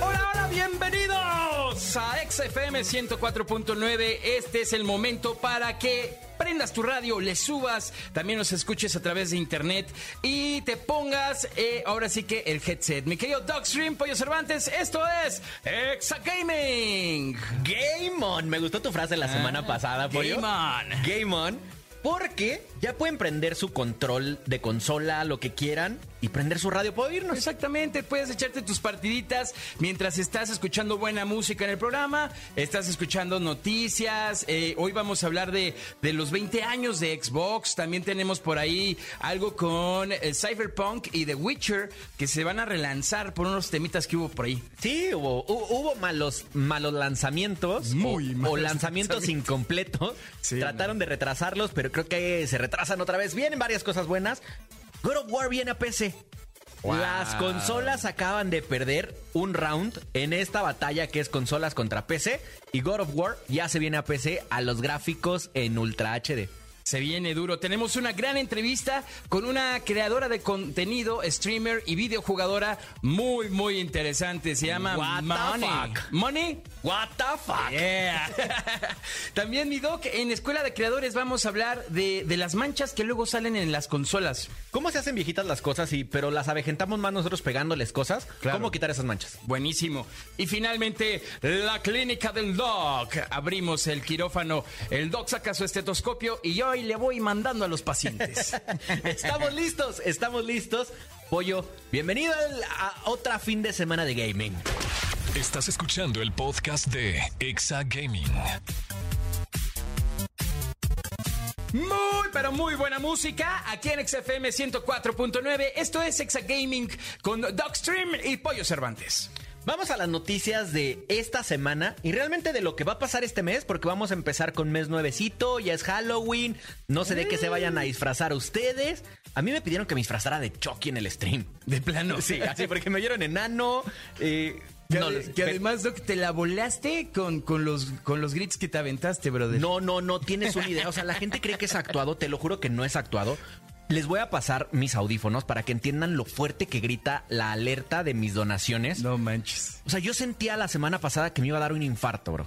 Hola, hola, bienvenidos a XFM 104.9. Este es el momento para que prendas tu radio, le subas, también nos escuches a través de internet y te pongas eh, ahora sí que el headset. Mi querido Dogstream, Pollo Cervantes, esto es Exa Gaming. Game on. Me gustó tu frase la semana pasada, Pollo. Game on. Game on. Porque ya pueden prender su control de consola, lo que quieran, y prender su radio para oírnos. Exactamente, puedes echarte tus partiditas mientras estás escuchando buena música en el programa, estás escuchando noticias, eh, hoy vamos a hablar de, de los 20 años de Xbox, también tenemos por ahí algo con eh, Cyberpunk y The Witcher que se van a relanzar por unos temitas que hubo por ahí. Sí, hubo, hu- hubo malos, malos lanzamientos. Muy o, malos o lanzamientos lanzamientos. incompletos. Sí, Trataron de retrasarlos, pero creo que se retrasan otra vez. Vienen varias cosas buenas. God of War viene a PC. Wow. Las consolas acaban de perder un round en esta batalla que es consolas contra PC. Y God of War ya se viene a PC a los gráficos en Ultra HD. Se viene duro. Tenemos una gran entrevista con una creadora de contenido, streamer y videojugadora muy, muy interesante. Se llama What the Money. fuck? ¿Money? What the fuck? Yeah. También, mi doc, en Escuela de Creadores vamos a hablar de, de las manchas que luego salen en las consolas. ¿Cómo se hacen viejitas las cosas y pero las avejentamos más nosotros pegándoles cosas? Claro. ¿Cómo quitar esas manchas? Buenísimo. Y finalmente, la clínica del doc. Abrimos el quirófano. El doc saca su estetoscopio y yo ahí le voy mandando a los pacientes. estamos listos, estamos listos. Pollo, bienvenido a otra fin de semana de gaming. Estás escuchando el podcast de Exa Gaming. Muy, pero muy buena música aquí en XFM 104.9. Esto es Exa Gaming con Dogstream y Pollo Cervantes. Vamos a las noticias de esta semana y realmente de lo que va a pasar este mes, porque vamos a empezar con mes nuevecito, ya es Halloween, no sé de qué se vayan a disfrazar ustedes. A mí me pidieron que me disfrazara de Chucky en el stream. De plano. Sí, así porque me vieron enano. eh, Que, no, ade- que además, Doc, te la volaste con, con, los, con los grits que te aventaste, brother. No, no, no tienes una idea. O sea, la gente cree que es actuado. Te lo juro que no es actuado. Les voy a pasar mis audífonos para que entiendan lo fuerte que grita la alerta de mis donaciones. No manches. O sea, yo sentía la semana pasada que me iba a dar un infarto, bro.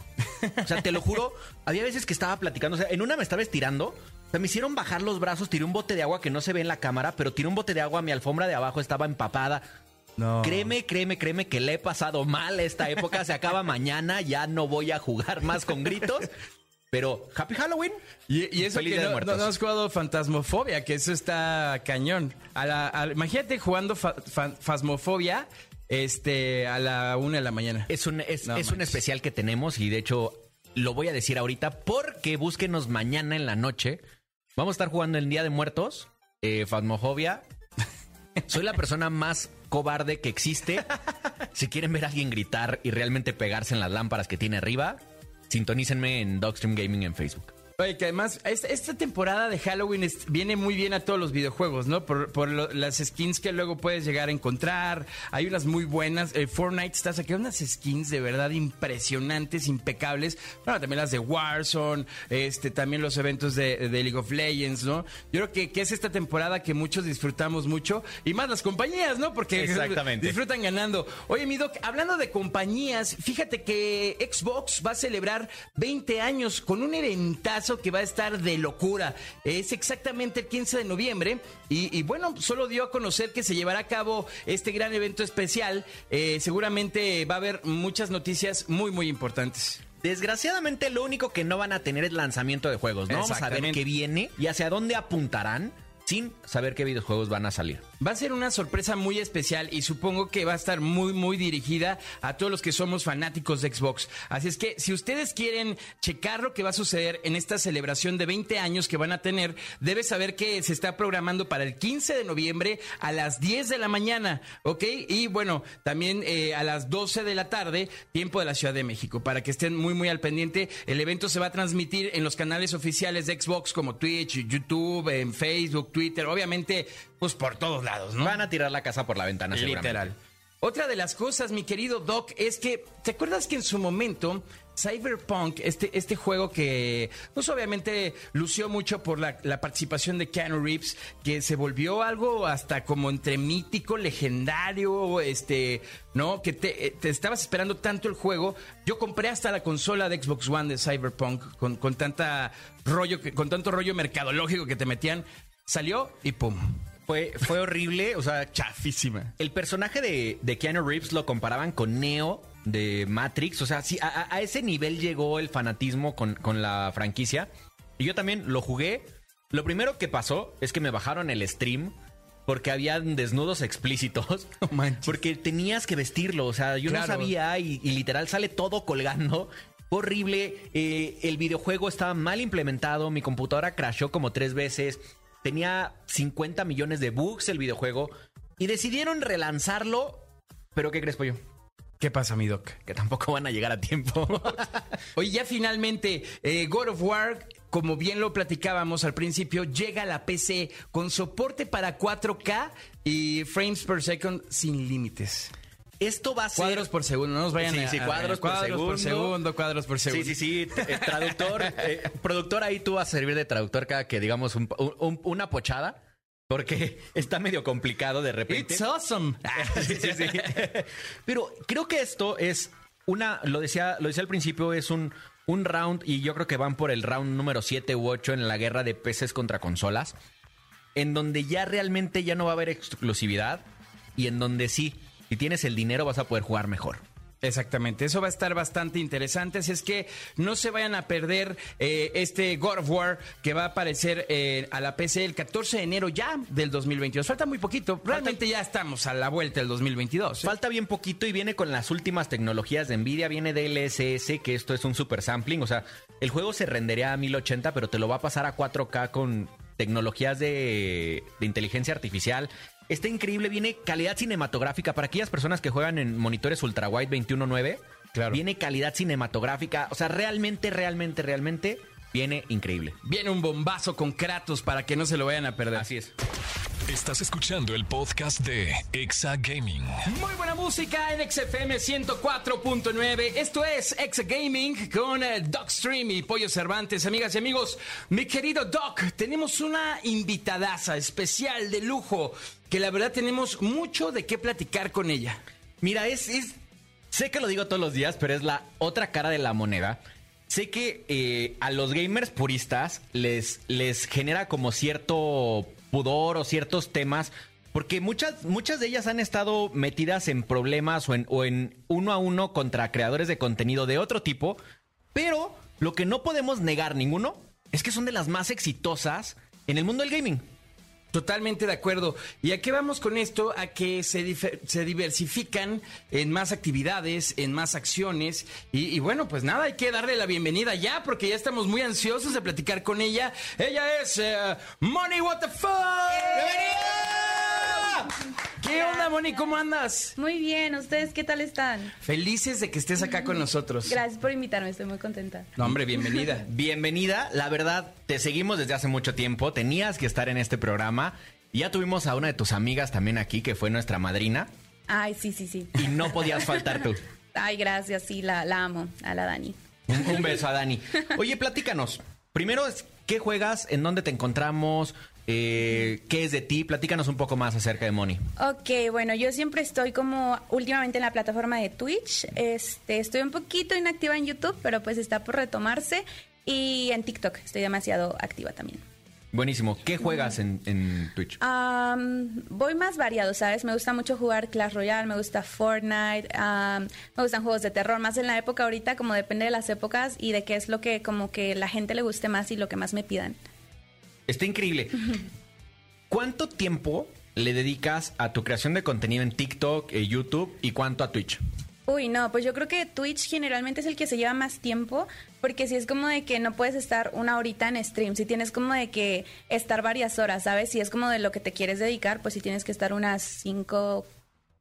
O sea, te lo juro, había veces que estaba platicando. O sea, en una me estaba estirando. O sea, me hicieron bajar los brazos, tiré un bote de agua que no se ve en la cámara, pero tiré un bote de agua, mi alfombra de abajo estaba empapada. No. Créeme, créeme, créeme que le he pasado mal esta época. Se acaba mañana, ya no voy a jugar más con gritos. Pero, Happy Halloween. Y, y eso Feliz que Día de no, Muertos. no- no has jugado Fantasmofobia, que eso está cañón. A la- a- imagínate jugando fa- fa- Phasmophobia este, a la una de la mañana. Es un, es, No es un especial que tenemos y de hecho lo voy a decir ahorita porque búsquenos mañana en la noche. Vamos a estar jugando el Día de Muertos, eh, Phasmophobia. Soy la persona más cobarde que existe. Si quieren ver a alguien gritar y realmente pegarse en las lámparas que tiene arriba, sintonícenme en Dogstream Gaming en Facebook. Oye, que además, esta, esta temporada de Halloween es- viene muy bien a todos los videojuegos, ¿no? Por, por lo- las skins que luego puedes llegar a encontrar. Hay unas muy buenas. Eh, Fortnite está sacando unas skins de verdad impresionantes, impecables. Bueno, también las de Warzone, este, también los eventos de, de League of Legends, ¿no? Yo creo que, que es esta temporada que muchos disfrutamos mucho. Y más las compañías, ¿no? Porque Exactamente. disfrutan ganando. Oye, mi doc, hablando de compañías, fíjate que Xbox va a celebrar 20 años con un eventazo que va a estar de locura. Es exactamente el 15 de noviembre y, y bueno, solo dio a conocer que se llevará a cabo este gran evento especial. Eh, seguramente va a haber muchas noticias muy, muy importantes. Desgraciadamente lo único que no van a tener es lanzamiento de juegos, ¿no? Vamos a ver qué viene y hacia dónde apuntarán sin saber qué videojuegos van a salir. Va a ser una sorpresa muy especial y supongo que va a estar muy, muy dirigida a todos los que somos fanáticos de Xbox. Así es que si ustedes quieren checar lo que va a suceder en esta celebración de 20 años que van a tener, debes saber que se está programando para el 15 de noviembre a las 10 de la mañana, ¿ok? Y bueno, también eh, a las 12 de la tarde, tiempo de la Ciudad de México, para que estén muy, muy al pendiente. El evento se va a transmitir en los canales oficiales de Xbox como Twitch, YouTube, en Facebook, Twitter, obviamente, pues por todos lados, ¿no? Van a tirar la casa por la ventana, seguramente. Literal. Otra de las cosas, mi querido Doc, es que, ¿te acuerdas que en su momento Cyberpunk, este, este juego que, pues obviamente lució mucho por la, la, participación de Keanu Reeves, que se volvió algo hasta como entre mítico, legendario, este, ¿no? Que te, te estabas esperando tanto el juego. Yo compré hasta la consola de Xbox One de Cyberpunk con, con tanta rollo, con tanto rollo mercadológico que te metían. Salió y pum. Fue, fue horrible, o sea, chafísima. El personaje de, de Keanu Reeves lo comparaban con Neo de Matrix. O sea, sí, a, a ese nivel llegó el fanatismo con, con, la franquicia. Y yo también lo jugué. Lo primero que pasó es que me bajaron el stream porque habían desnudos explícitos. Oh, porque tenías que vestirlo. O sea, yo claro. no sabía y, y, literal sale todo colgando. Horrible. Eh, el videojuego estaba mal implementado. Mi computadora crashó como tres veces. Tenía 50 millones de bugs el videojuego. Y decidieron relanzarlo. Pero ¿qué crees, Pollo? ¿Qué pasa, mi doc? Que tampoco van a llegar a tiempo. Oye, ya finalmente, eh, God of War, como bien lo platicábamos al principio, llega a la PC con soporte para 4K y frames per second sin límites. Esto va a ser. Cuadros por segundo, no nos vayan sí, a. Sí, cuadros, por, cuadros segundo. por segundo. Cuadros por segundo. Sí, sí, sí. Eh, traductor, eh, productor, ahí tú vas a servir de traductor cada que digamos un, un, una pochada. Porque está medio complicado de repente. It's awesome. sí, sí, sí. Pero creo que esto es una, lo decía, lo decía al principio, es un, un round, y yo creo que van por el round número 7 u 8 en la guerra de peces contra consolas, en donde ya realmente ya no va a haber exclusividad, y en donde sí, si tienes el dinero vas a poder jugar mejor. Exactamente, eso va a estar bastante interesante. Así es que no se vayan a perder eh, este God of War que va a aparecer eh, a la PC el 14 de enero ya del 2022. Falta muy poquito, realmente Falta... ya estamos a la vuelta del 2022. ¿eh? Falta bien poquito y viene con las últimas tecnologías de Nvidia, viene DLSS, que esto es un super sampling. O sea, el juego se rendería a 1080, pero te lo va a pasar a 4K con tecnologías de, de inteligencia artificial. Está increíble, viene calidad cinematográfica para aquellas personas que juegan en monitores ultrawide 21.9. Claro. Viene calidad cinematográfica, o sea, realmente, realmente, realmente viene increíble. Viene un bombazo con Kratos para que no se lo vayan a perder. Así es. Estás escuchando el podcast de Exa Gaming. Muy buena música en XFM 104.9. Esto es Exa Gaming con eh, Doc Stream y Pollo Cervantes. Amigas y amigos, mi querido Doc, tenemos una invitadaza especial de lujo que la verdad tenemos mucho de qué platicar con ella. Mira, es, es sé que lo digo todos los días, pero es la otra cara de la moneda. Sé que eh, a los gamers puristas les, les genera como cierto pudor o ciertos temas, porque muchas, muchas de ellas han estado metidas en problemas o en, o en uno a uno contra creadores de contenido de otro tipo, pero lo que no podemos negar ninguno es que son de las más exitosas en el mundo del gaming. Totalmente de acuerdo. ¿Y a qué vamos con esto? A que se, se diversifican en más actividades, en más acciones. Y, bueno, pues nada, hay que darle la bienvenida ya, porque ya estamos muy ansiosos de platicar con ella. Ella es uh, Money What the Fuck. ¡Bienvenida! ¿Qué onda, Moni? ¿Cómo andas? Muy bien, ¿ustedes qué tal están? Felices de que estés acá con nosotros. Gracias por invitarme, estoy muy contenta. No, hombre, bienvenida. bienvenida, la verdad, te seguimos desde hace mucho tiempo, tenías que estar en este programa. Ya tuvimos a una de tus amigas también aquí, que fue nuestra madrina. Ay, sí, sí, sí. Y no podías faltar tú. Ay, gracias, sí, la, la amo, a la Dani. Un, un beso a Dani. Oye, platícanos. Primero, ¿qué juegas? ¿En dónde te encontramos? Eh, ¿Qué es de ti? Platícanos un poco más acerca de Moni. Ok, bueno, yo siempre estoy como últimamente en la plataforma de Twitch. Este, estoy un poquito inactiva en YouTube, pero pues está por retomarse. Y en TikTok estoy demasiado activa también. Buenísimo. ¿Qué juegas en, en Twitch? Um, voy más variado, ¿sabes? Me gusta mucho jugar Clash Royale, me gusta Fortnite, um, me gustan juegos de terror, más en la época ahorita, como depende de las épocas y de qué es lo que como que la gente le guste más y lo que más me pidan. Está increíble. ¿Cuánto tiempo le dedicas a tu creación de contenido en TikTok, eh, YouTube y cuánto a Twitch? Uy, no, pues yo creo que Twitch generalmente es el que se lleva más tiempo, porque si es como de que no puedes estar una horita en stream, si tienes como de que estar varias horas, ¿sabes? Si es como de lo que te quieres dedicar, pues si tienes que estar unas cinco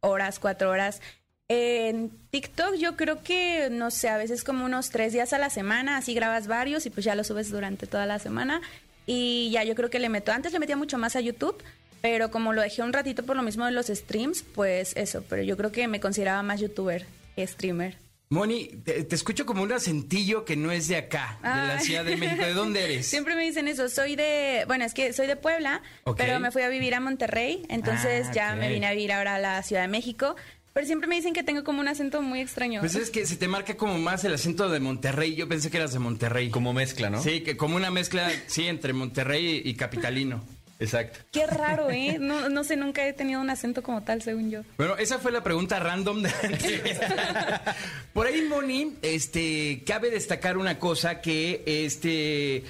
horas, cuatro horas. En TikTok yo creo que, no sé, a veces como unos tres días a la semana, así grabas varios y pues ya los subes durante toda la semana. Y ya yo creo que le meto, antes le metía mucho más a YouTube, pero como lo dejé un ratito por lo mismo de los streams, pues eso, pero yo creo que me consideraba más youtuber que streamer. Moni, te, te escucho como un acentillo que no es de acá, de la Ay. Ciudad de México. ¿De dónde eres? Siempre me dicen eso, soy de, bueno, es que soy de Puebla, pero me fui a vivir a Monterrey, entonces Ah, ya me vine a vivir ahora a la Ciudad de México, pero siempre me dicen que tengo como un acento muy extraño. Pues es que se te marca como más el acento de Monterrey. Yo pensé que eras de Monterrey. Como mezcla, ¿no? Sí, que como una mezcla, sí, entre Monterrey y capitalino. Exacto. Qué raro, ¿eh? No, no sé, nunca he tenido un acento como tal, según yo. Bueno, esa fue la pregunta random de la entrevista. Por ahí, Moni, este, cabe destacar una cosa que, este,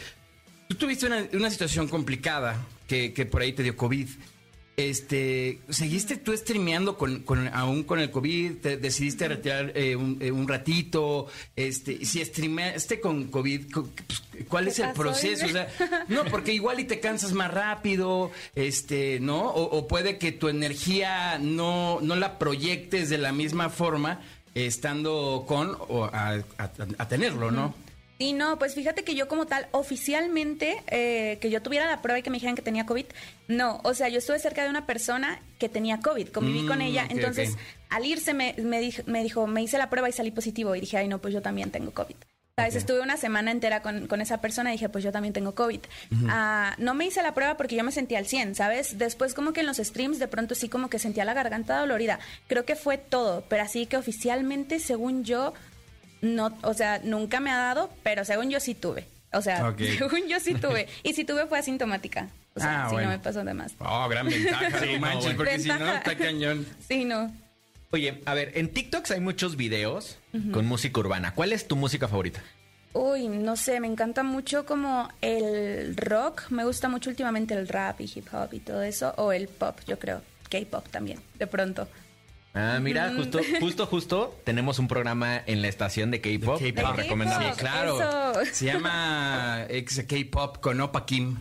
tú tuviste una, una situación complicada que, que por ahí te dio COVID. Este, ¿seguiste tú streameando con, con- aún con el COVID? ¿Te decidiste retirar eh, un, eh, un ratito? Este, si streameaste con COVID, pues, ¿cuál ¿Qué es el proceso? O sea, no, porque igual y te cansas más rápido, este, ¿no? O, o puede que tu energía no, no la proyectes de la misma forma estando con o a, a- a tenerlo, ¿no? Sí, no, pues fíjate que yo como tal, oficialmente, eh, que yo tuviera la prueba y que me dijeran que tenía COVID, no, o sea, yo estuve cerca de una persona que tenía COVID, conviví Mm, con ella, ok, entonces al irse me, me, dijo, me dijo, me hice la prueba y salí positivo y dije, ay no, pues yo también tengo COVID. ¿Sabes? Estuve una semana entera con, con esa persona y dije, pues yo también tengo COVID. Ah, no me hice la prueba porque yo me sentía al 100, ¿sabes? Después como que en los streams de pronto sí como que sentía la garganta dolorida. Creo que fue todo, pero así que oficialmente, según yo, no, o sea, nunca me ha dado, pero según yo sí tuve. O sea, según yo sí tuve. Y si tuve fue asintomática. O sea, Ah, bueno. no me pasó de más. Oh, gran ventaja, Sí, no no, manches, bueno. porque si no, está cañón. Sí, no. Oye, a ver, en TikToks hay muchos videos con música urbana. ¿Cuál es tu música favorita? Uy, no sé, me encanta mucho como el rock. Me gusta mucho últimamente el rap y hip hop y todo eso. O el pop, yo creo. K-pop también, de pronto. Ah, mira, justo, justo, justo tenemos un programa en la estación de K-pop. K-pop. lo recomendamos. Sí, claro. Eso. Se llama ex K-pop con Opa Kim.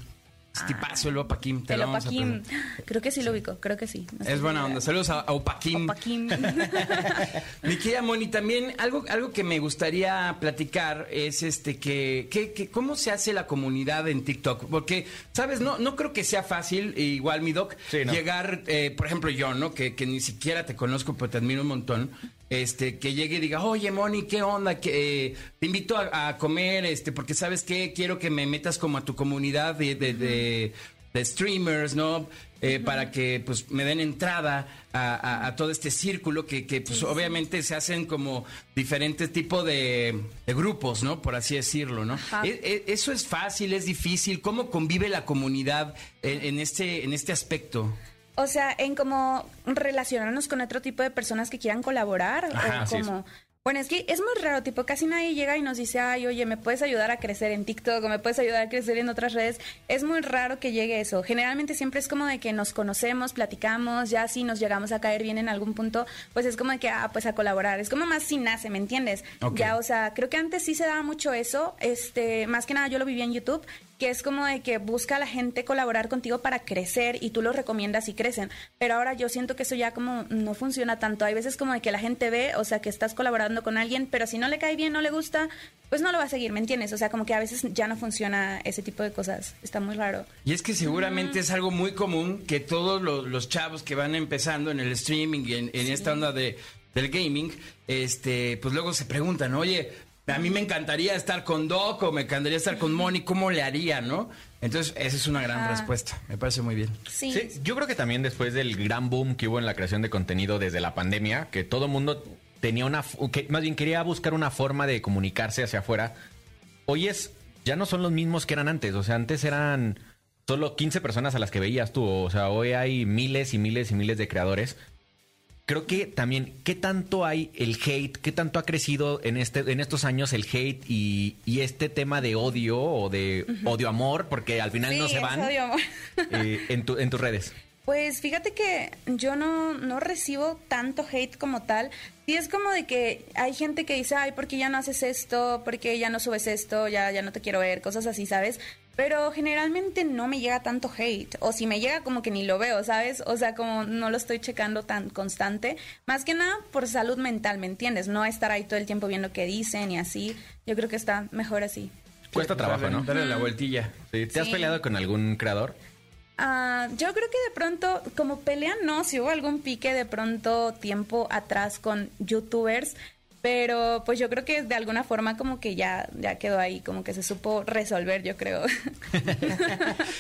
Es tipazo el Opa Kim. Te El lo vamos Opaquim. Creo que sí lo ubico, creo que sí. No Es buena onda. Saludos a, a Opa Kim. Opaquim. Mi querida Moni, también algo, algo que me gustaría platicar es este que, que, que cómo se hace la comunidad en TikTok. Porque, sabes, no, no creo que sea fácil, igual mi doc, Sí, no. llegar, eh, por ejemplo, yo, ¿no? Que, que ni siquiera te conozco, pero te admiro un montón. Este, que llegue y diga, oye, Moni, ¿qué onda? Que eh, te invito a, a comer, este, porque sabes qué, quiero que me metas como a tu comunidad de, de, de- de streamers, ¿no? Eh, Para que pues me den entrada a, a- a todo este círculo que, que, pues obviamente se hacen como diferentes tipos de, grupos, ¿no? Por así decirlo, ¿no? E- e- eso es fácil, es difícil. ¿Cómo convive la comunidad en, en este, en este aspecto? O sea, en cómo relacionarnos con otro tipo de personas que quieran colaborar. Ajá, o es. como... Bueno, es que es muy raro, tipo, casi nadie llega y nos dice, ay, oye, ¿me puedes ayudar a crecer en TikTok o me puedes ayudar a crecer en otras redes? Es muy raro que llegue eso. Generalmente siempre es como de que nos conocemos, platicamos, ya si nos llegamos a caer bien en algún punto, pues es como de que, ah, pues a colaborar. Es como más sin nace, ¿me entiendes? Ya, o sea, creo que antes sí se daba mucho eso. Este, más que nada yo lo vivía en YouTube, que es como de que busca a la gente colaborar contigo para crecer y tú los recomiendas y crecen. Pero ahora yo siento que eso ya como no funciona tanto. Hay veces como de que la gente ve, o sea, que estás colaborando con alguien, pero si no le cae bien, no le gusta, pues no lo va a seguir, ¿me entiendes? O sea, como que a veces ya no funciona ese tipo de cosas. Está muy raro. Y es que seguramente es algo muy común que todos los, los chavos que van empezando en el streaming y en, en esta onda de, del gaming, este, pues luego se preguntan, oye, a mí me encantaría estar con Doc o me encantaría estar con Moni, ¿cómo le haría, no? Entonces, esa es una gran Ajá. respuesta. Me parece muy bien. Sí. Sí, yo creo que también después del gran boom que hubo en la creación de contenido desde la pandemia, que todo el mundo tenía una, que más bien quería buscar una forma de comunicarse hacia afuera, hoy es, ya no son los mismos que eran antes, o sea, antes eran solo 15 personas a las que veías tú, o sea, hoy hay miles y miles y miles de creadores. Creo que también, ¿qué tanto hay el hate? ¿Qué tanto ha crecido en, este, en estos años el hate y, y este tema de odio o de odio-amor? Porque al final Sí, no se van odio, amor. eh, en, tu- en tus redes. Pues fíjate que yo no, no recibo tanto hate como tal. Sí es como de que hay gente que dice, ay, ¿por qué ya no haces esto? ¿Por qué ya no subes esto? Ya, ya no te quiero ver, cosas así, ¿sabes? Pero generalmente no me llega tanto hate. O si me llega como que ni lo veo, ¿sabes? O sea, como no lo estoy checando tan constante. Más que nada por salud mental, ¿me entiendes? No estar ahí todo el tiempo viendo qué dicen y así. Yo creo que está mejor así. Cuesta trabajo, ¿no? Darle la vueltilla. Sí. ¿Te has Sí. peleado con algún creador? Ah, yo creo que de pronto, como pelea, no, si hubo algún pique de pronto tiempo atrás con youtubers, pero pues yo creo que de alguna forma como que ya, ya quedó ahí, como que se supo resolver, yo creo.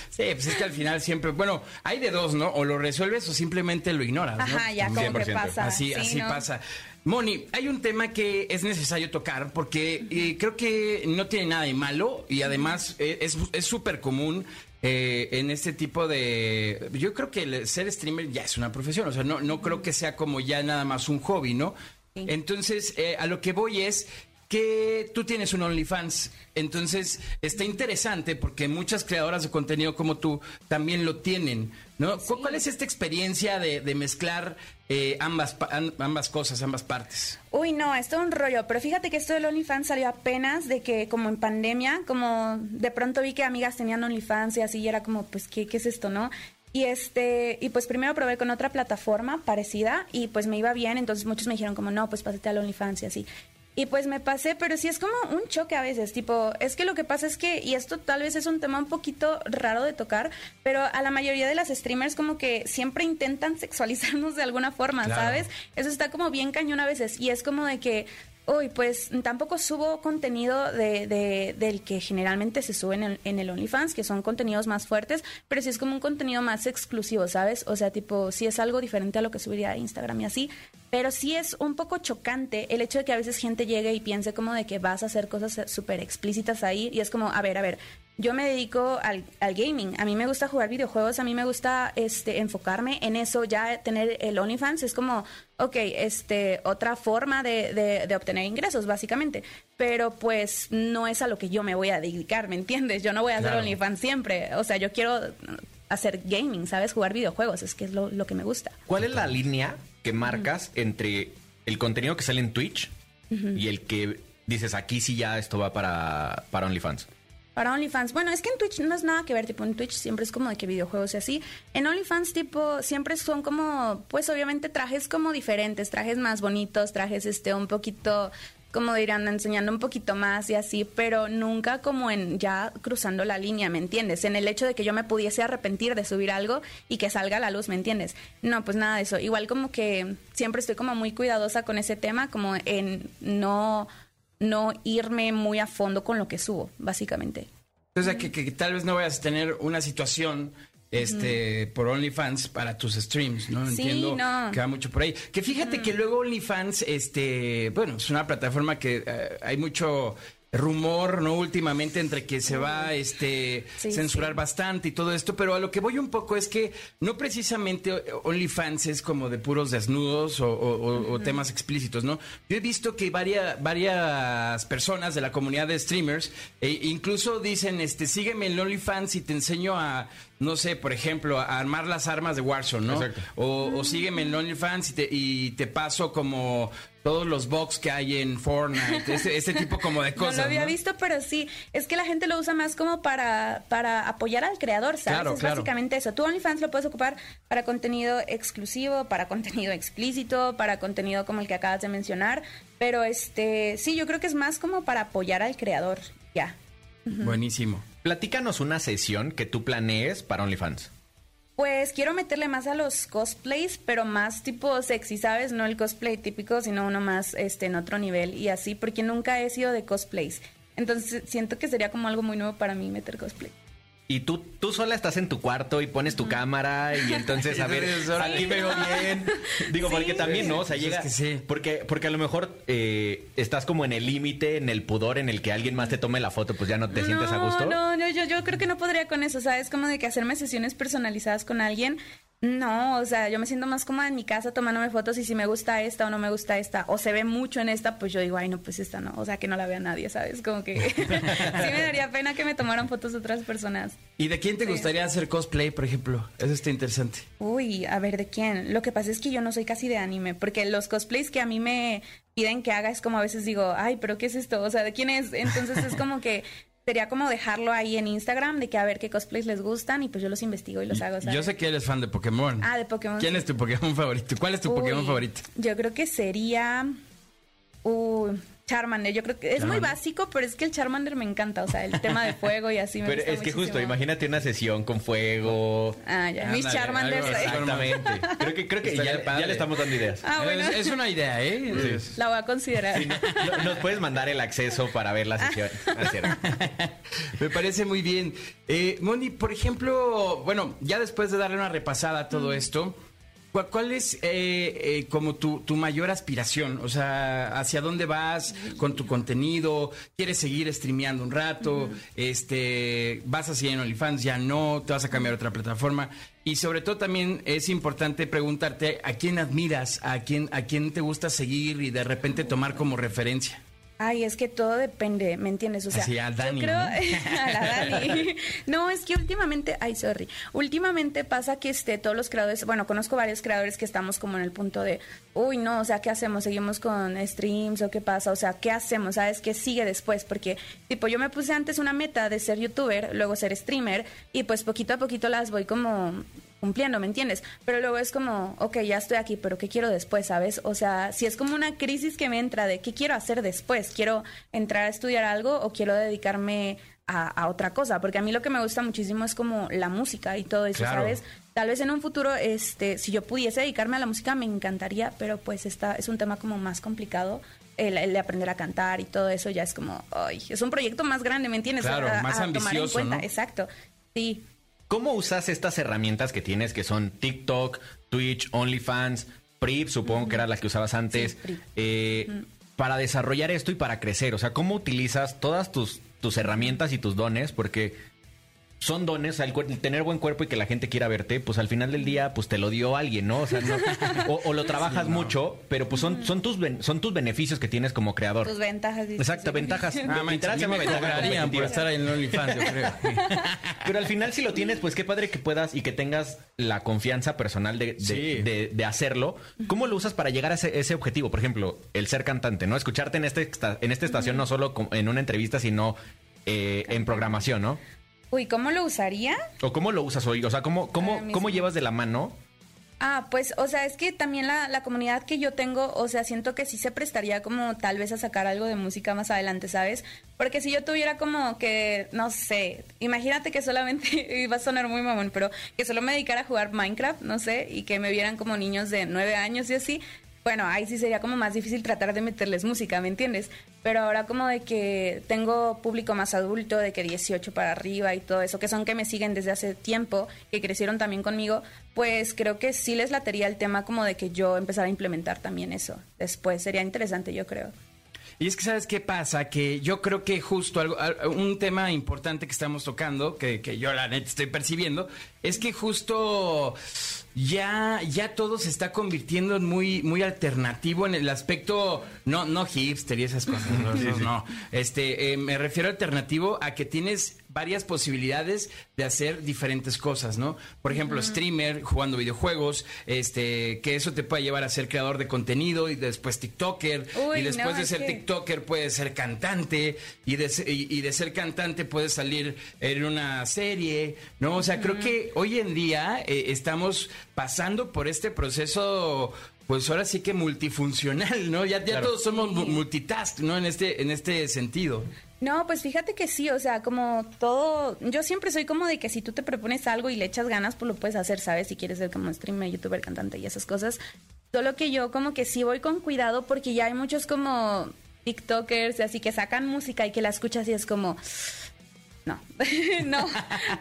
Sí, pues es que al final siempre, bueno, hay de dos, ¿no? O lo resuelves o simplemente lo ignoras, ¿no? Ajá, ya como que 100%. pasa. Así, sí, así ¿no? pasa. Moni, hay un tema que es necesario tocar porque eh, creo que no tiene nada de malo y además eh, es es súper común eh, en este tipo de... Yo creo que el ser streamer ya es una profesión, o sea, no, no creo que sea como ya nada más un hobby, ¿no? Entonces, eh, a lo que voy es que tú tienes un OnlyFans. Entonces, está interesante porque muchas creadoras de contenido como tú también lo tienen, ¿no? ¿Cu- ¿Cuál es esta experiencia de, de mezclar eh, ambas, ambas cosas, ambas partes? Uy, no, es todo un rollo. Pero fíjate que esto del OnlyFans salió apenas de que, como en pandemia, como de pronto vi que amigas tenían OnlyFans y así, y era como, pues, ¿qué, qué es esto, no? Y este, y pues primero probé con otra plataforma parecida y pues me iba bien, entonces muchos me dijeron como, no, pues pásate al OnlyFans y así. Y pues me pasé, pero sí es como un choque a veces, tipo, es que lo que pasa es que, y esto tal vez es un tema un poquito raro de tocar, pero a la mayoría de las streamers como que siempre intentan sexualizarnos de alguna forma, Claro. ¿sabes? Eso está como bien cañón a veces, y es como de que, uy, pues tampoco subo contenido de, de- del que generalmente se sube en el, en el OnlyFans, que son contenidos más fuertes, pero sí es como un contenido más exclusivo, ¿sabes? O sea, tipo, sí es algo diferente a lo que subiría Instagram y así, pero sí es un poco chocante el hecho de que a veces gente llegue y piense como de que vas a hacer cosas súper explícitas ahí, y es como, a ver, a ver, yo me dedico al, al gaming, a mí me gusta jugar videojuegos, a mí me gusta este enfocarme en eso, ya tener el OnlyFans es como, ok, este, otra forma de, de- de obtener ingresos, básicamente, pero pues no es a lo que yo me voy a dedicar, ¿me entiendes? Yo no voy a hacer Claro. OnlyFans siempre, o sea, yo quiero hacer gaming, ¿sabes? Jugar videojuegos, es que es lo, lo que me gusta. ¿Cuál es la línea que marcas entre el contenido que sale en Twitch y el que dices aquí sí ya esto va para, para OnlyFans? Para OnlyFans, bueno, es que en Twitch no es nada que ver, tipo en Twitch siempre es como de que videojuegos y así. En OnlyFans, tipo, siempre son como, pues obviamente trajes como diferentes, trajes más bonitos, trajes este un poquito, como dirán, enseñando un poquito más y así, pero nunca como en ya cruzando la línea, ¿me entiendes? En el hecho de que yo me pudiese arrepentir de subir algo y que salga a la luz, ¿me entiendes? No, pues nada de eso. Igual como que siempre estoy como muy cuidadosa con ese tema, como en no no irme muy a fondo con lo que subo, básicamente. O sea, que, que tal vez no vayas a tener una situación este por OnlyFans para tus streams, ¿no? Sí, Entiendo no. que va mucho por ahí. Que fíjate que luego OnlyFans, este, bueno, es una plataforma que eh, hay mucho rumor, ¿no? Últimamente entre que se va este Sí, censurar sí. bastante y todo esto, pero a lo que voy un poco es que no precisamente OnlyFans es como de puros desnudos o, o- o- o temas explícitos, ¿no? Yo he visto que varias, varias personas de la comunidad de streamers eh, incluso dicen, este, sígueme en OnlyFans y te enseño a, no sé, por ejemplo, a armar las armas de Warzone, ¿no? Exacto. O, o sígueme en OnlyFans y te, y te paso como todos los box que hay en Fortnite, este, este tipo como de cosas. no lo había ¿no? visto, pero sí. Es que la gente lo usa más como para, para apoyar al creador, ¿sabes? Claro, es claro. básicamente eso. Tu OnlyFans lo puedes ocupar para contenido exclusivo, para contenido explícito, para contenido como el que acabas de mencionar. Pero este, sí, yo creo que es más como para apoyar al creador. Ya. Buenísimo. Platícanos una sesión que tú planees para OnlyFans. Pues quiero meterle más a los cosplays, pero más tipo sexy, ¿sabes? No el cosplay típico, sino uno más este en otro nivel y así, porque nunca he sido de cosplays. Entonces siento que sería como algo muy nuevo para mí meter cosplay. Y tú, tú sola estás en tu cuarto y pones tu cámara y entonces, a ver, aquí veo bien. Digo, porque también, ¿no? O sea, Pues es llega... que sí. Porque, porque a lo mejor eh, estás como en el límite, en el pudor, en el que alguien más te tome la foto, pues ya no te sientes a gusto. No, no, yo, yo creo que no podría con eso, ¿sabes? Como de que hacerme sesiones personalizadas con alguien. No, o sea, yo me siento más cómoda en mi casa tomándome fotos y si me gusta esta o no me gusta esta o se ve mucho en esta, pues yo digo, ay, no, pues esta no, o sea, que no la vea nadie, ¿sabes? Como que sí me daría pena que me tomaran fotos de otras personas. ¿Y de quién te Sí. gustaría hacer cosplay, por ejemplo? Eso está interesante. Uy, a ver, ¿de quién? Lo que pasa es que yo no soy casi de anime, porque los cosplays que a mí me piden que haga es como a veces digo, ay, pero ¿qué es esto? O sea, ¿de quién es? Entonces es como que sería como dejarlo ahí en Instagram de que a ver qué cosplays les gustan y pues yo los investigo y los hago, ¿sabes? Yo sé que eres fan de Pokémon. Ah, de Pokémon. ¿Quién es tu Pokémon favorito? ¿Cuál es tu Uy, Pokémon favorito? Yo creo que sería. Uh, Charmander. Yo creo que es muy básico, pero es que el Charmander me encanta. O sea, el tema de fuego y así me Pero gusta es que justo, imagínate una sesión con fuego. Ah, ya. Mis Charmanders. algo así. Exactamente. Creo que, creo que ya, le estamos dando ideas. Ah, bueno. es, es una idea, ¿eh? La voy a considerar. No- Nos puedes mandar el acceso para ver la sesión. Me parece muy bien. Eh, Moni, por ejemplo, bueno, ya después de darle una repasada a todo esto, ¿cuál, es eh, eh, como tu, tu mayor aspiración? O sea, ¿hacia dónde vas con tu contenido? ¿Quieres seguir streameando un rato? este, ¿Vas a seguir en OnlyFans? ¿Ya no? ¿Te vas a cambiar a otra plataforma? Y sobre todo también es importante preguntarte a quién admiras, a quién, a quién te gusta seguir y de repente tomar como referencia. Ay, es que todo depende, ¿me entiendes? O sea, a Dani, yo creo ¿no? a la Dani. No, es que últimamente, ay, sorry. Últimamente pasa que este todos los creadores, bueno, conozco varios creadores que estamos como en el punto de, uy, no, o sea, ¿qué hacemos? ¿Seguimos con streams o qué pasa? O sea, ¿qué hacemos? ¿Sabes qué sigue después? Porque tipo, yo me puse antes una meta de ser youtuber, luego ser streamer y pues poquito a poquito las voy como cumpliendo, ¿me entiendes? Pero luego es como, ok, ya estoy aquí, pero ¿qué quiero después, sabes? O sea, si es como una crisis que me entra de qué quiero hacer después, quiero entrar a estudiar algo o quiero dedicarme a, a otra cosa, porque a mí lo que me gusta muchísimo es como la música y todo eso, Claro. ¿sabes? Tal vez en un futuro, este, si yo pudiese dedicarme a la música, me encantaría, pero pues esta es un tema como más complicado. El, el de aprender a cantar y todo eso ya es como, ay, es un proyecto más grande, ¿me entiendes? Claro, A- a más tomar en ambicioso, cuenta. ¿no? Exacto, sí. ¿Cómo usas estas herramientas que tienes que son TikTok, Twitch, OnlyFans, Prip, supongo que era la que usabas antes, Sí, eh, para desarrollar esto y para crecer? O sea, ¿cómo utilizas todas tus, tus herramientas y tus dones? Porque son dones, o sea, el, cuer- el tener buen cuerpo y que la gente quiera verte, pues al final del día, pues te lo dio alguien, ¿no? O sea, no- o, o lo trabajas mucho, pero pues son, son, tus, ben- son tus beneficios que tienes como creador. Tus ventajas. Exacto, sí. ventajas. Ah, manches, Literal a se mí llama me ventaja cobrarían por estar en OnlyFans, yo creo. Pero al final si lo tienes, pues qué padre que puedas y que tengas la confianza personal de, de- Sí. de- de hacerlo. ¿Cómo lo usas para llegar a ese, ese objetivo? Por ejemplo, el ser cantante, ¿no? Escucharte en, este, esta- en esta estación no solo en una entrevista, sino eh, en programación, ¿no? Uy, ¿cómo lo usaría? ¿O cómo lo usas hoy? O sea, ¿cómo, cómo, cómo llevas de la mano? Ah, pues, o sea, es que también la, la comunidad que yo tengo, o sea, siento que sí se prestaría como tal vez a sacar algo de música más adelante, ¿sabes? Porque si yo tuviera como que, no sé, imagínate que solamente, va a sonar muy mamón, pero que solo me dedicara a jugar Minecraft, no sé, y que me vieran como niños de nueve años y así, bueno, ahí sí sería como más difícil tratar de meterles música, ¿me entiendes? Pero ahora como de que tengo público más adulto, de que 18 para arriba y todo eso, que son que me siguen desde hace tiempo, que crecieron también conmigo, pues creo que sí les latería el tema como de que yo empezara a implementar también eso. Después sería interesante, yo creo. Y es que, ¿sabes qué pasa? Que yo creo que justo algo, al- un tema importante que estamos tocando, que, que yo la neta estoy percibiendo, es que justo ya, ya todo se está convirtiendo en muy, muy alternativo en el aspecto, no, no hipster y esas cosas, no. Este, eh, me refiero alternativo a que tienes varias posibilidades de hacer diferentes cosas, ¿no? Por ejemplo, streamer, jugando videojuegos, este, que eso te puede llevar a ser creador de contenido y después TikToker, Uy, y después no, de ser que- TikToker puedes ser cantante y de, y, y de ser cantante puedes salir en una serie, ¿no? O sea, creo que hoy en día eh, estamos pasando por este proceso pues ahora sí que multifuncional, ¿no? Ya, ya Claro. todos somos mu- multitask, ¿no? En este, en este sentido. No, pues fíjate que sí, o sea, como todo, yo siempre soy como de que si tú te propones algo y le echas ganas, pues lo puedes hacer, ¿sabes? Si quieres ser como streamer, youtuber, cantante y esas cosas. Solo que yo como que sí voy con cuidado porque ya hay muchos como TikTokers y así que sacan música y que la escuchas y es como, no, no,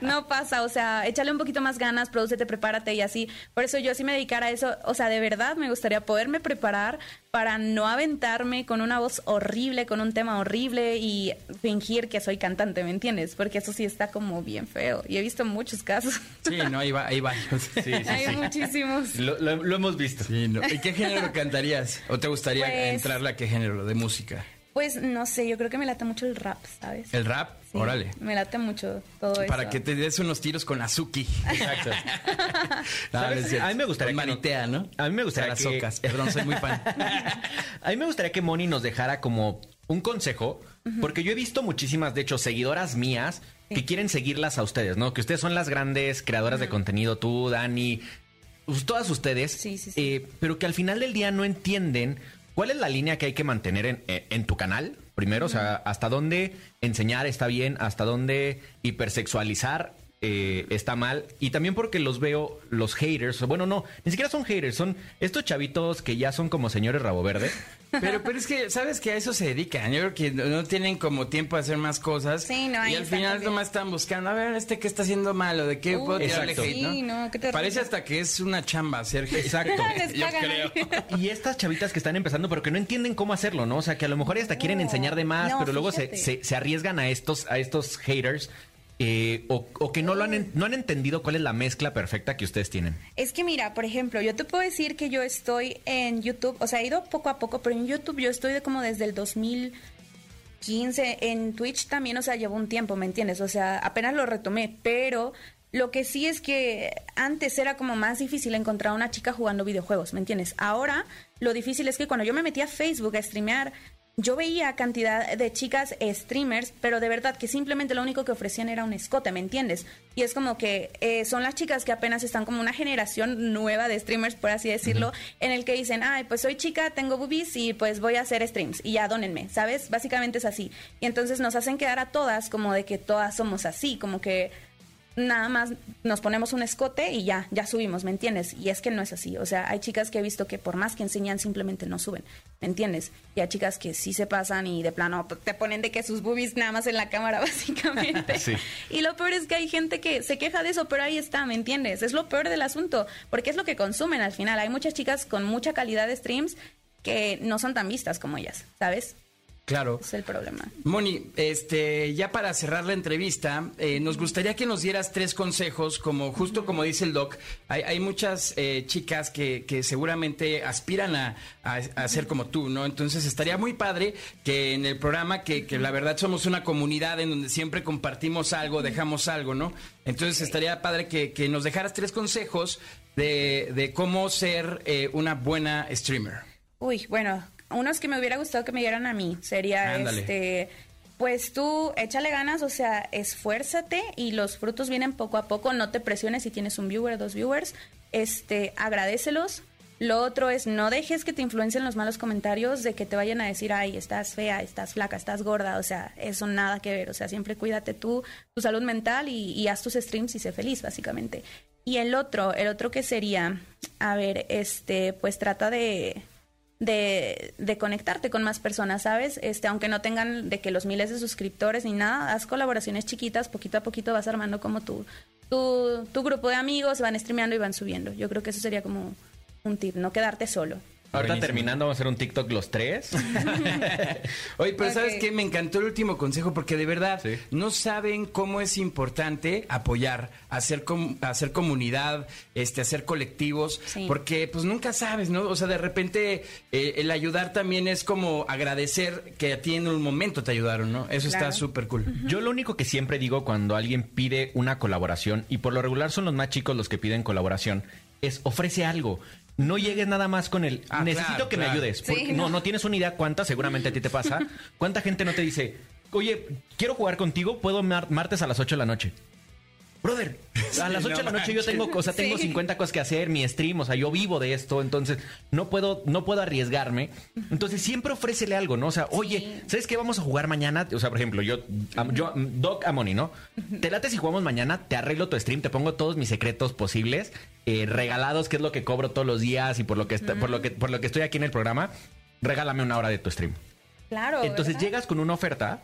no pasa. O sea, échale un poquito más ganas, prodúcete, prepárate y así. Por eso yo sí me dedicara a eso. O sea, de verdad me gustaría poderme preparar para no aventarme con una voz horrible, con un tema horrible y fingir que soy cantante, ¿me entiendes? Porque eso sí está como bien feo. Y he visto muchos casos. Sí, no, hay, va- hay varios. Sí, sí, Hay sí. muchísimos. Lo, lo- lo hemos visto. Sí, no. ¿Y qué género cantarías? ¿O te gustaría Pues- entrarle a qué género de música? Pues no sé, yo creo que me late mucho el rap, ¿sabes? ¿El rap? Sí, Órale. Me late mucho todo eso. Para que te des unos tiros con Azuki. Exacto. A mí me gustaría Con que no- Manitea, ¿no? A mí me gustaría Sara que- Socas. Perdón, soy muy fan. A mí me gustaría que Moni nos dejara como un consejo, porque yo he visto muchísimas, de hecho, seguidoras mías que quieren seguirlas a ustedes, ¿no? Que ustedes son las grandes creadoras de contenido, tú, Dani, pues, todas ustedes, Sí, sí, sí. eh, pero que al final del día no entienden cuál es la línea que hay que mantener en, eh, en tu canal, primero, o sea, hasta dónde enseñar está bien, hasta dónde hipersexualizar eh, está mal. Y también porque los veo, los haters, bueno, no, ni siquiera son haters, son estos chavitos que ya son como señores rabo verde. Pero, pero es que, ¿sabes que a eso se dedican? Yo creo que no tienen como tiempo de hacer más cosas. Sí, no, Y al final también. nomás están buscando, a ver, este que está haciendo malo, de qué puedo tirarle exacto. hate, ¿no? Sí, no. Parece hasta que es una chamba hacer. Exacto. Yo creo. Y estas chavitas que están empezando, pero que no entienden cómo hacerlo, ¿no? O sea, que a lo mejor hasta quieren No. enseñar de más, No, pero luego se, se- se arriesgan a estos, a estos haters. Eh, o, o que no lo han, no han entendido cuál es la mezcla perfecta que ustedes tienen. Es que mira, por ejemplo, yo te puedo decir que yo estoy en YouTube, o sea, he ido poco a poco, pero en YouTube yo estoy de como desde el 2015, en Twitch también, o sea, llevo un tiempo, ¿me entiendes? O sea, apenas lo retomé, pero lo que sí es que antes era como más difícil encontrar a una chica jugando videojuegos, ¿me entiendes? Ahora lo difícil es que cuando yo me metí a Facebook a streamear, yo veía cantidad de chicas streamers, pero de verdad que simplemente lo único que ofrecían era un escote, ¿me entiendes? Y es como que eh, son las chicas que apenas están como una generación nueva de streamers, por así decirlo, en el que dicen, ay, pues soy chica, tengo boobies y pues voy a hacer streams y ya dónenme, ¿sabes? Básicamente es así. Y entonces nos hacen quedar a todas como de que todas somos así, como que nada más nos ponemos un escote y ya, ya subimos, ¿me entiendes? Y es que no es así. O sea, hay chicas que he visto que por más que enseñan, simplemente no suben, ¿me entiendes? Y hay chicas que sí se pasan y de plano te ponen de que sus boobies nada más en la cámara, básicamente. Sí. Y lo peor es que hay gente que se queja de eso, pero ahí está, ¿me entiendes? Es lo peor del asunto, porque es lo que consumen al final. Hay muchas chicas con mucha calidad de streams que no son tan vistas como ellas, ¿sabes? Claro. Es el problema. Moni, este, ya para cerrar la entrevista, eh, nos gustaría que nos dieras tres consejos, como justo como dice el doc, hay, hay muchas eh, chicas que, que seguramente aspiran a, a- a ser como tú, ¿no? Entonces estaría muy padre que en el programa, que, que la verdad somos una comunidad en donde siempre compartimos algo, dejamos algo, ¿no? Entonces estaría padre que, que nos dejaras tres consejos de, de cómo ser eh, una buena streamer. Uy, bueno, unos que me hubiera gustado que me dieran a mí sería Ándale. este pues tú échale ganas, o sea, esfuérzate y los frutos vienen poco a poco, no te presiones si tienes un viewer, dos viewers, este, agradecelos. Lo otro es no dejes que te influencien los malos comentarios de que te vayan a decir, ay, estás fea, estás flaca, estás gorda, o sea, eso nada que ver, o sea, siempre cuídate tú, tu salud mental y, y haz tus streams y sé feliz, básicamente. Y el otro, el otro que sería, a ver, este, pues trata de, de, de conectarte con más personas, ¿sabes? Este, aunque no tengan de que los miles de suscriptores ni nada, haz colaboraciones chiquitas, poquito a poquito vas armando como tu, tu, tu grupo de amigos, van streameando y van subiendo. Yo creo que eso sería como un tip, no quedarte solo. Ahorita Buenísimo. terminando, vamos a hacer un TikTok los tres. Oye, pero. ¿sabes qué? Me encantó el último consejo porque de verdad Sí. no saben cómo es importante apoyar, hacer, com- hacer comunidad, este, hacer colectivos, Sí. porque pues nunca sabes, ¿no? O sea, de repente eh, el ayudar también es como agradecer que a ti en un momento te ayudaron, ¿no? Eso está súper cool. Yo lo único que siempre digo cuando alguien pide una colaboración, y por lo regular son los más chicos los que piden colaboración, es ofrece algo. No llegues nada más con el Ah, necesito claro, que me ayudes. Sí, Porque no, no. no tienes una idea cuánta, seguramente a ti te pasa. ¿Cuánta gente no te dice, oye, quiero jugar contigo, puedo mar- martes a las 8 de la noche? Brother, a las 8 de la no noche yo tengo, o sea, tengo Sí. 50 cosas que hacer, mi stream, o sea, yo vivo de esto, entonces no puedo, no puedo arriesgarme. Entonces siempre ofrécele algo, ¿no? O sea, oye, ¿sabes qué vamos a jugar mañana? O sea, por ejemplo, yo, yo, Doc Amoni, ¿no? Te late si jugamos mañana, te arreglo tu stream, te pongo todos mis secretos posibles, eh, regalados, que es lo que cobro todos los días y por lo que, está- por lo que, por lo que estoy aquí en el programa, regálame una hora de tu stream. Claro. Entonces ¿verdad? llegas con una oferta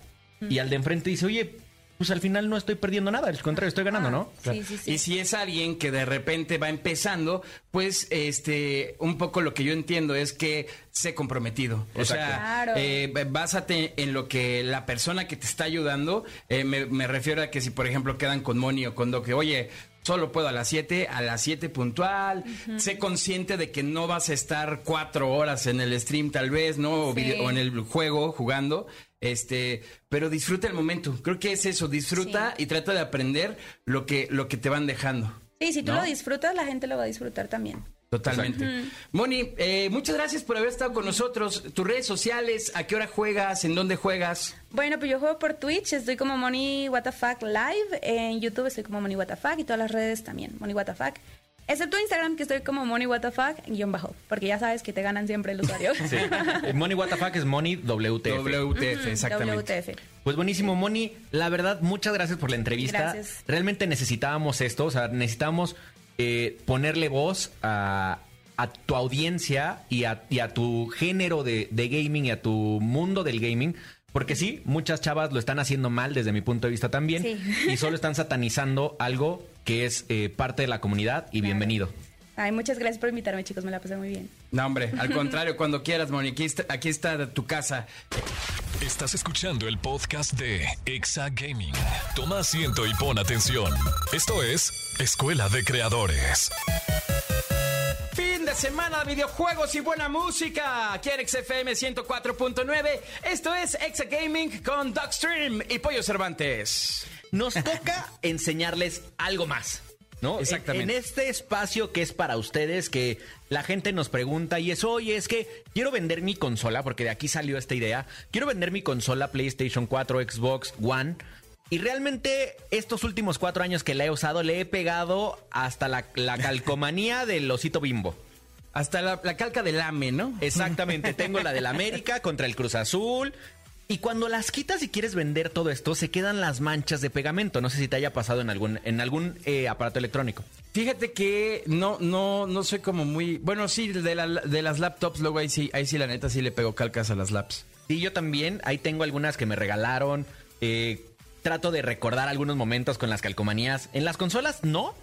y al de enfrente dice, oye, pues al final no estoy perdiendo nada, al contrario, estoy ganando, ¿no? Sí, sí, sí. Y si es alguien que de repente va empezando, pues este, un poco lo que yo entiendo es que sé comprometido. O sea, Claro. eh, básate en lo que la persona que te está ayudando, eh, me, me refiero a que si por ejemplo quedan con Moni o con Doc, que oye, solo puedo a las 7, a las 7 puntual, sé consciente de que no vas a estar cuatro horas en el stream tal vez, ¿no? O, Sí. video- o en el juego jugando. Este, pero disfruta el momento. Creo que es eso, disfruta y trata de aprender lo que, lo que te van dejando. Sí, si tú ¿no? lo disfrutas, la gente lo va a disfrutar también. Totalmente. Moni, eh, muchas gracias por haber estado con nosotros. Tus redes sociales, ¿a qué hora juegas? ¿En dónde juegas? Bueno, pues yo juego por Twitch, estoy como Money WTF Live, en YouTube estoy como Money WTF y todas las redes también, Money WTF. Excepto Instagram, que estoy como Money WTF guion bajo, porque ya sabes que te ganan siempre el usuario. Sí. Money WTF es Money WTF. WTF, exactamente. WTF. Pues buenísimo, Moni. La verdad, muchas gracias por la entrevista. Gracias. Realmente necesitábamos esto, o sea, necesitamos eh, ponerle voz a, a tu audiencia y a, y a tu género de, de gaming y a tu mundo del gaming. Porque sí, muchas chavas lo están haciendo mal desde mi punto de vista también. Sí. Y solo están satanizando algo que es eh, parte de la comunidad y bienvenido. Ay, muchas gracias por invitarme, chicos, me la pasé muy bien. No, hombre, al contrario, cuando quieras, Moni, aquí está, aquí está tu casa. Estás escuchando el podcast de Exa Gaming. Toma asiento y pon atención. Esto es Escuela de Creadores. Fin de semana de videojuegos y buena música. Aquí en XFM 104.9. Esto es Exa Gaming con Dogstream y Pollo Cervantes. Nos toca enseñarles algo más. ¿No? Exactamente. En, en este espacio que es para ustedes, que la gente nos pregunta y es, oye, es que quiero vender mi consola, porque de aquí salió esta idea, quiero vender mi consola PlayStation 4, Xbox One, y realmente estos últimos cuatro años que la he usado, le he pegado hasta la, la calcomanía del osito bimbo. Hasta la, la calca del AME, ¿no? Exactamente, tengo la del América contra el Cruz Azul. Y cuando las quitas y quieres vender todo esto, se quedan las manchas de pegamento. No sé si te haya pasado en algún, en algún eh, aparato electrónico. Fíjate que no, no, no soy como muy. Bueno, sí, de, la- de las laptops, luego ahí sí, ahí sí, la neta, sí le pego calcas a las laps. Sí, yo también. Ahí tengo algunas que me regalaron. Eh, trato de recordar algunos momentos con las calcomanías. En las consolas no,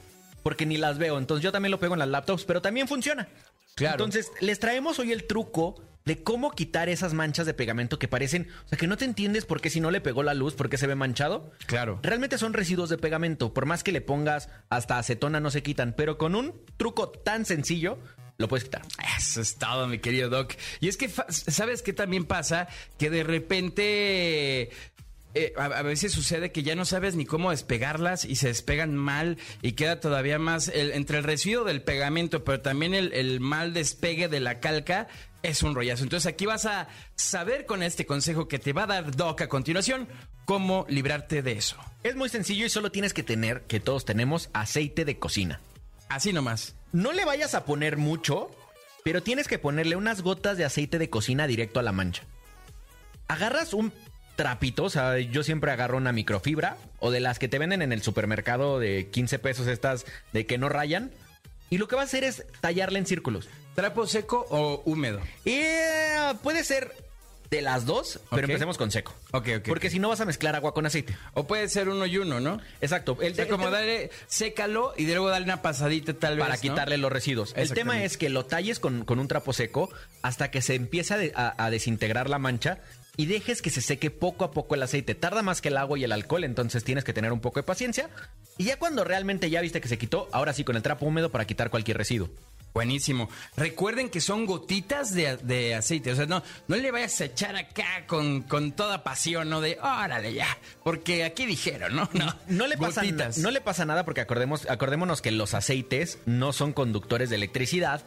porque ni las veo. Entonces yo también lo pego en las laptops, pero también funciona. Claro. Entonces les traemos hoy el truco de cómo quitar esas manchas de pegamento que parecen, o sea, que no te entiendes por qué si no le pegó la luz, por qué se ve manchado. Claro. Realmente son residuos de pegamento. Por más que le pongas hasta acetona no se quitan, pero con un truco tan sencillo lo puedes quitar. Eso es todo, mi querido Doc. Y es que, ¿sabes qué también pasa? Que de repente... eh, a, a veces sucede que ya no sabes ni cómo despegarlas y se despegan mal y queda todavía más el- entre el residuo del pegamento, pero también el, el mal despegue de la calca es un rollazo. Entonces aquí vas a saber con este consejo que te va a dar Doc a continuación cómo librarte de eso. Es muy sencillo y solo tienes que tener, que todos tenemos, aceite de cocina. Así nomás. No le vayas a poner mucho, pero tienes que ponerle unas gotas de aceite de cocina directo a la mancha. Agarras un trapito, o sea, yo siempre agarro una microfibra o de las que te venden en el supermercado de 15 pesos estas de que no rayan. Y lo que va a hacer es tallarle en círculos. ¿Trapo seco o húmedo? Y eh, puede ser de las dos, pero empecemos con seco. Ok, ok, Porque si no vas a mezclar agua con aceite. O puede ser uno y uno, ¿no? Exacto. El, O sea, el como tema- darle, sécalo y luego darle una pasadita tal vez. para ¿no? quitarle los residuos. El tema es que lo talles con, con un trapo seco hasta que se empiece a, de- a- a desintegrar la mancha y dejes que se seque poco a poco el aceite. Tarda más que el agua y el alcohol, entonces tienes que tener un poco de paciencia. Y ya cuando realmente ya viste que se quitó, ahora sí con el trapo húmedo para quitar cualquier residuo. Buenísimo. Recuerden que son gotitas de, de aceite. O sea, no, no le vayas a echar acá con, con toda pasión, ¿no? De órale ya. Porque aquí dijeron, ¿no? No, No le, pasa, no le pasa nada porque acordemos, acordémonos que los aceites no son conductores de electricidad,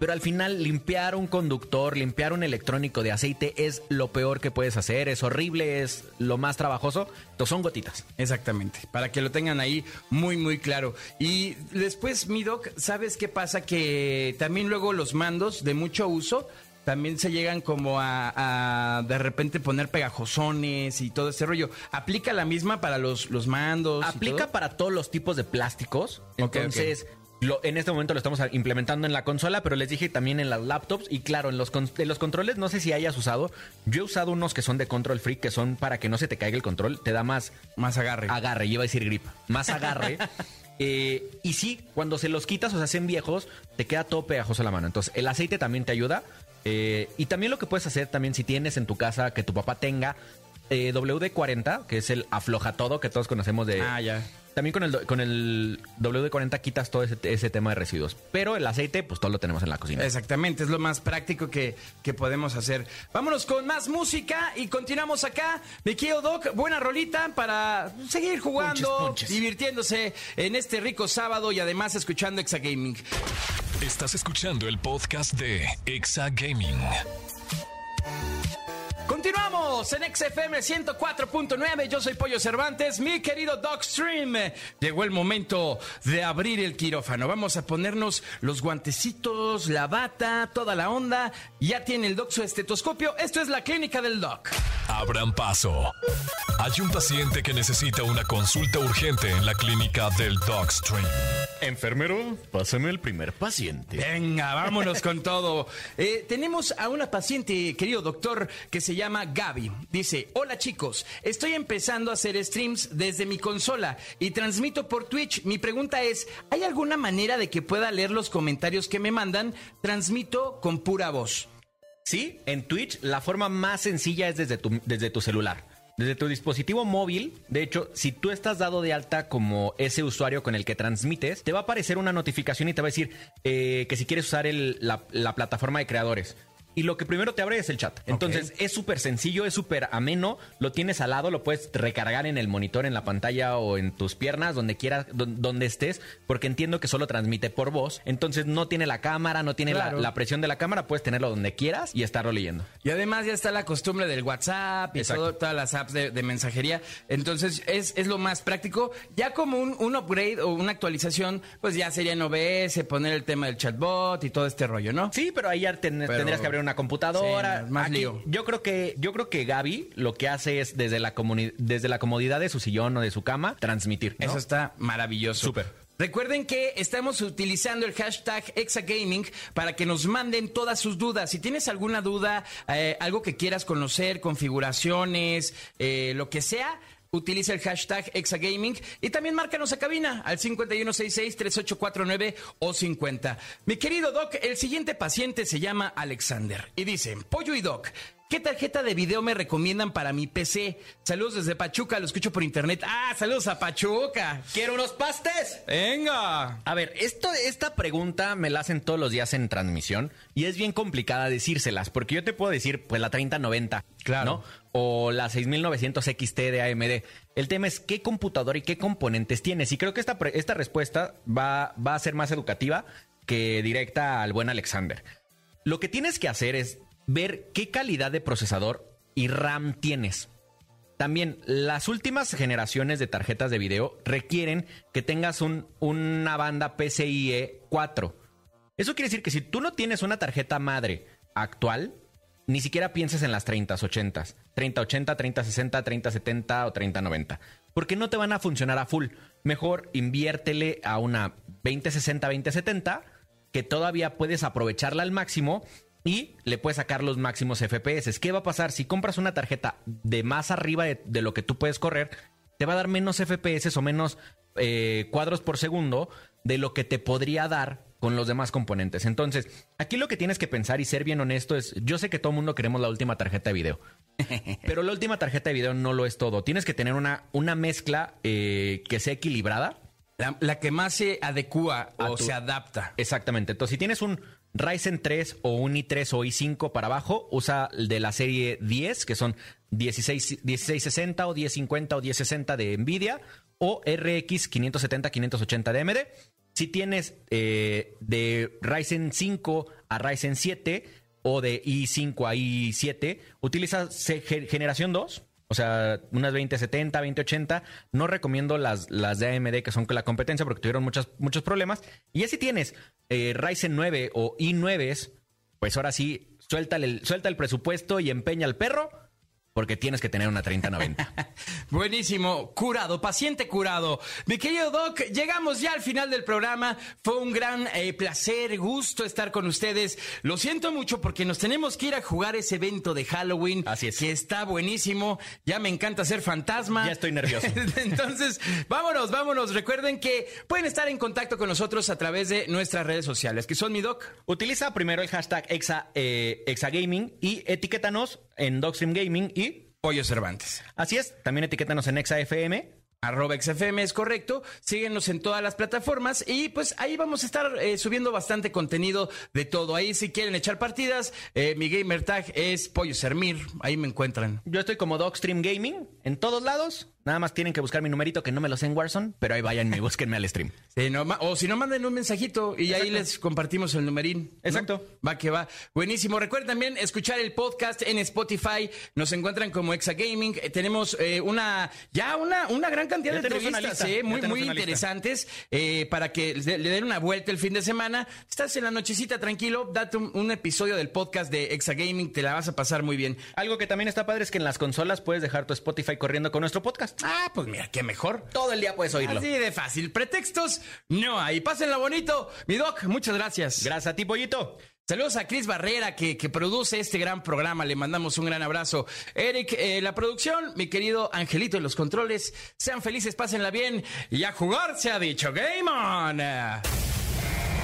pero al final limpiar un conductor, limpiar un electrónico de aceite es lo peor que puedes hacer, es horrible, es lo más trabajoso, entonces son gotitas. Exactamente, para que lo tengan ahí muy, muy claro. Y después, mi doc, ¿sabes qué pasa? Que también luego los mandos de mucho uso también se llegan como a, a de repente poner pegajosones y todo ese rollo. ¿Aplica la misma para los, los mandos? y Aplica todo? para todos los tipos de plásticos, entonces Lo- en este momento lo estamos implementando en la consola, pero les dije también en las laptops. Y claro, en los, en los controles, no sé si hayas usado. Yo he usado unos que son de control free, que son para que no se te caiga el control. Te da más Más agarre. agarre, iba a decir grip, más agarre. Eh, y sí, cuando se los quitas o se hacen viejos, te queda todo pegajoso la mano. Entonces, el aceite también te ayuda. Eh, y también lo que puedes hacer también si tienes en tu casa que tu papá tenga eh, WD-40, que es el afloja todo que todos conocemos de... Ah, ya. También con el, con el WD-40 quitas todo ese, ese tema de residuos. Pero el aceite, pues todo lo tenemos en la cocina. Exactamente, es lo más práctico que, que podemos hacer. Vámonos con más música y continuamos acá. Mi querido Doc, buena rolita para seguir jugando, divirtiéndose en este rico sábado y además escuchando Exagaming. Estás escuchando el podcast de Exa Gaming. Continuamos en XFM 104.9. Yo soy Pollo Cervantes, mi querido Doc Stream. Llegó el momento de abrir el quirófano. Vamos a ponernos los guantecitos, la bata, toda la onda. Ya tiene el Doc su estetoscopio. Esto es la clínica del Doc. Abran paso. Hay un paciente que necesita una consulta urgente en la clínica del Dogstream. Enfermero, pásame el primer paciente. Venga, vámonos con todo. Eh, tenemos a una paciente, querido doctor, que se llama Gaby. Dice, hola chicos, estoy empezando a hacer streams desde mi consola y transmito por Twitch. Mi pregunta es, ¿hay alguna manera de que pueda leer los comentarios que me mandan? Transmito con pura voz. Sí, en Twitch la forma más sencilla es desde tu, desde tu celular. Desde tu dispositivo móvil, de hecho, si tú estás dado de alta como ese usuario con el que transmites, te va a aparecer una notificación y te va a decir eh, que si quieres usar el- la, la plataforma de creadores. Y lo que primero te abre es el chat. Entonces es súper sencillo, es súper ameno. Lo tienes al lado, lo puedes recargar en el monitor, en la pantalla o en tus piernas, donde quieras, don- donde estés, porque entiendo que solo transmite por voz. Entonces no tiene la cámara, no tiene la- Claro. la presión de la cámara, puedes tenerlo donde quieras y estarlo leyendo. Y además ya está la costumbre del WhatsApp y todo- todas las apps de, de mensajería. Entonces es, es lo más práctico. Ya como un, un upgrade o una actualización, pues ya sería en OBS, poner el tema del chatbot y todo este rollo, ¿no? Sí, pero ahí ya ten- Pero- tendrías que abrir una computadora. Sí, más Aquí, lío. Yo creo que yo creo que Gaby lo que hace es desde la desde la comodidad de su sillón o de su cama transmitir. ¿no? Eso está maravilloso. Súper. Recuerden que estamos utilizando el hashtag Exagaming para que nos manden todas sus dudas. Si tienes alguna duda, eh, algo que quieras conocer, configuraciones, eh, lo que sea, utiliza el hashtag Exagaming y también márcanos a cabina al 5166-3849 o 50. Mi querido Doc, el siguiente paciente se llama Alexander y dice, Pollo y Doc, ¿Qué tarjeta de video me recomiendan para mi PC? Saludos desde Pachuca, lo escucho por internet. Ah, saludos a Pachuca. ¡Quiero unos pastes! Venga. A ver, esto, esta pregunta me la hacen todos los días en transmisión y es bien complicada decírselas, porque yo te puedo decir, pues la 3090, Claro. ¿no? O la 6900 XT de AMD. El tema es qué computador y qué componentes tienes. Y creo que esta, esta respuesta va, va a ser más educativa que directa al buen Alexander. Lo que tienes que hacer es ver qué calidad de procesador y RAM tienes. También, las últimas generaciones de tarjetas de video requieren que tengas un- una banda PCIe 4. Eso quiere decir que si tú no tienes una tarjeta madre actual, ni siquiera pienses en las 30, 80, 3080, 3060, 3070 o 3090, porque no te van a funcionar a full. Mejor inviértele a una 2060, 2070, que todavía puedes aprovecharla al máximo y le puedes sacar los máximos FPS. ¿Qué va a pasar si compras una tarjeta de más arriba de, de lo que tú puedes correr? Te va a dar menos FPS o menos eh, cuadros por segundo de lo que te podría dar con los demás componentes. Entonces, aquí lo que tienes que pensar y ser bien honesto es, yo sé que todo el mundo queremos la última tarjeta de video, pero la última tarjeta de video no lo es todo. Tienes que tener una, una mezcla eh, que sea equilibrada. La, la que más se adecua o tu- se adapta. Exactamente. Entonces, si tienes un Ryzen 3 o un i3 o i5 para abajo, usa el de la serie 10, que son 16, 1660 o 1050 o 1060 de Nvidia, o RX 570, 580 de AMD. Si tienes eh, de Ryzen 5 a Ryzen 7 o de i5 a i7, utiliza generación 2. O sea, unas 2070, 2080. No recomiendo las, las de AMD que son con la competencia porque tuvieron muchos, muchos problemas. Y ya si tienes eh, Ryzen 9 o i9, pues ahora sí, suelta el, suelta el presupuesto y empeña al perro porque tienes que tener una 3090. Buenísimo, curado, paciente curado. Mi querido Doc, llegamos ya al final del programa. Fue un gran eh, placer, gusto estar con ustedes. Lo siento mucho porque nos tenemos que ir a jugar ese evento de Halloween. Así es. Que está buenísimo. Ya me encanta ser fantasma. Ya estoy nervioso. Entonces, vámonos, vámonos. Recuerden que pueden estar en contacto con nosotros a través de nuestras redes sociales, que son mi Doc. Utiliza primero el hashtag Exa, eh, Exagaming y etiquétanos en Dogstream Gaming y Pollo Cervantes. así es, también etiquétanos en ExaFM. Arroba XFM es correcto. Síguenos en todas las plataformas y pues ahí vamos a estar eh, subiendo bastante contenido de todo. Ahí si quieren echar partidas, eh, mi gamer tag es Pollo Sermir. Ahí me encuentran. Yo estoy como Dogstream Gaming en todos lados. Nada más tienen que buscar mi numerito que no me lo sé en Warzone, pero ahí vayan y búsquenme al stream. Sí, no, ma- o si no, manden un mensajito y ahí Exacto. les compartimos el numerín. ¿no? Exacto. Va que va. Buenísimo. Recuerden también escuchar el podcast en Spotify. Nos encuentran como Exa Gaming. Eh, tenemos eh, una, ya una, una gran cantidad Ya de entrevistas, eh, muy, muy interesantes, eh, para que le, le den una vuelta el fin de semana. Estás en la nochecita tranquilo, date un, un episodio del podcast de Exa Gaming, te la vas a pasar muy bien. Algo que también está padre es que en las consolas puedes dejar tu Spotify corriendo con nuestro podcast. Ah, pues mira, qué mejor. Todo el día puedes oírlo. Así de fácil. Pretextos, no hay. Pásenla bonito. Mi doc, muchas gracias. Gracias a ti, Pollito. Saludos a Cris Barrera, que, que produce este gran programa. Le mandamos un gran abrazo. Eric, eh, la producción, mi querido Angelito en los controles. Sean felices, pásenla bien. Y a jugar se ha dicho. Game on.